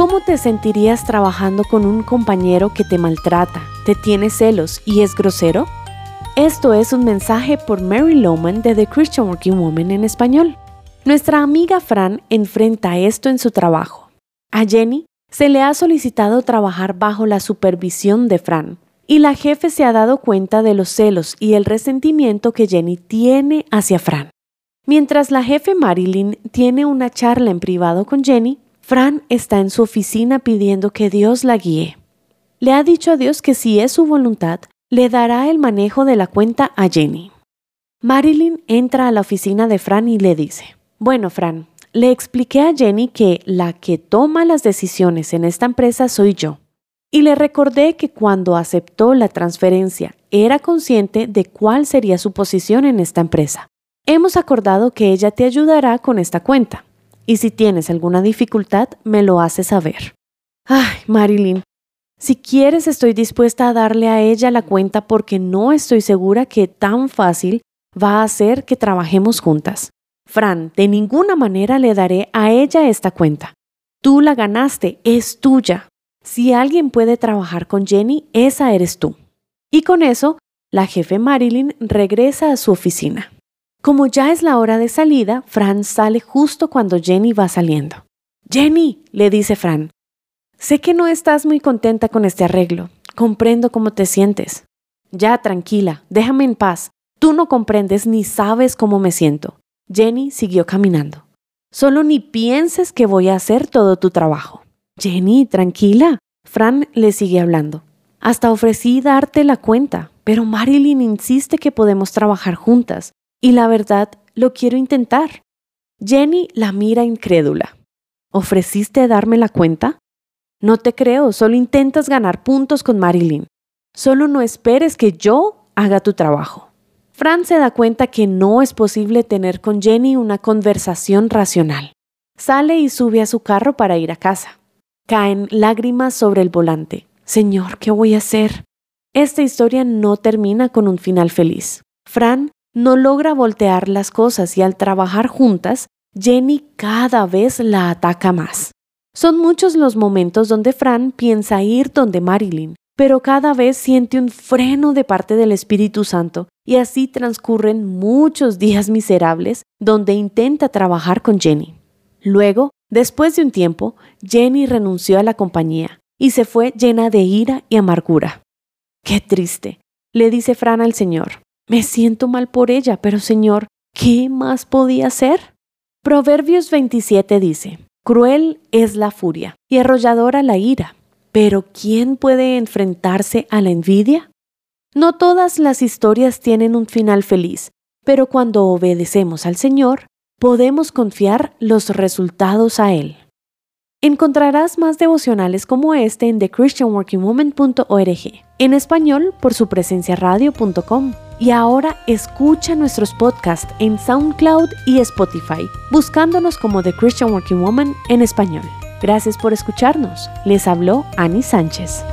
¿Cómo te sentirías trabajando con un compañero que te maltrata, te tiene celos y es grosero? Esto es un mensaje por Mary Lowman de The Christian Working Woman en español. Nuestra amiga Fran enfrenta esto en su trabajo. A Jenny se le ha solicitado trabajar bajo la supervisión de Fran, y la jefe se ha dado cuenta de los celos y el resentimiento que Jenny tiene hacia Fran. Mientras la jefe Marilyn tiene una charla en privado con Jenny, Fran está en su oficina pidiendo que Dios la guíe. Le ha dicho a Dios que si es su voluntad, le dará el manejo de la cuenta a Jenny. Marilyn entra a la oficina de Fran y le dice, bueno, Fran, le expliqué a Jenny que la que toma las decisiones en esta empresa soy yo. Y le recordé que cuando aceptó la transferencia era consciente de cuál sería su posición en esta empresa. Hemos acordado que ella te ayudará con esta cuenta y si tienes alguna dificultad, me lo haces saber. Ay, Marilyn, si quieres estoy dispuesta a darle a ella la cuenta porque no estoy segura que tan fácil va a ser que trabajemos juntas. Fran, de ninguna manera le daré a ella esta cuenta. Tú la ganaste, es tuya. Si alguien puede trabajar con Jenny, esa eres tú. Y con eso, la jefe Marilyn regresa a su oficina. Como ya es la hora de salida, Fran sale justo cuando Jenny va saliendo. Jenny, le dice Fran, sé que no estás muy contenta con este arreglo. Comprendo cómo te sientes. Ya, tranquila, déjame en paz. Tú no comprendes ni sabes cómo me siento. Jenny siguió caminando. Solo ni pienses que voy a hacer todo tu trabajo. Jenny, tranquila. Fran le sigue hablando. Hasta ofrecí darte la cuenta, pero Marilyn insiste que podemos trabajar juntas. Y la verdad, lo quiero intentar. Jenny la mira incrédula. ¿Ofreciste darme la cuenta? No te creo, solo intentas ganar puntos con Marilyn. Solo no esperes que yo haga tu trabajo. Fran se da cuenta que no es posible tener con Jenny una conversación racional. Sale y sube a su carro para ir a casa. Caen lágrimas sobre el volante. Señor, ¿qué voy a hacer? Esta historia no termina con un final feliz. Fran no logra voltear las cosas y al trabajar juntas, Jenny cada vez la ataca más. Son muchos los momentos donde Fran piensa ir donde Marilyn, pero cada vez siente un freno de parte del Espíritu Santo y así transcurren muchos días miserables donde intenta trabajar con Jenny. Luego, después de un tiempo, Jenny renunció a la compañía y se fue llena de ira y amargura. Qué triste, le dice Fran al Señor. Me siento mal por ella, pero Señor, ¿qué más podía hacer? Proverbios 27 dice, Cruel es la furia y arrolladora la ira, pero ¿quién puede enfrentarse a la envidia? No todas las historias tienen un final feliz, pero cuando obedecemos al Señor, podemos confiar los resultados a Él. Encontrarás más devocionales como este en thechristianworkingwoman.org, en español por su presencia radio.com. Y ahora escucha nuestros podcasts en SoundCloud y Spotify, buscándonos como The Christian Working Woman en español. Gracias por escucharnos. Les habló Annie Sánchez.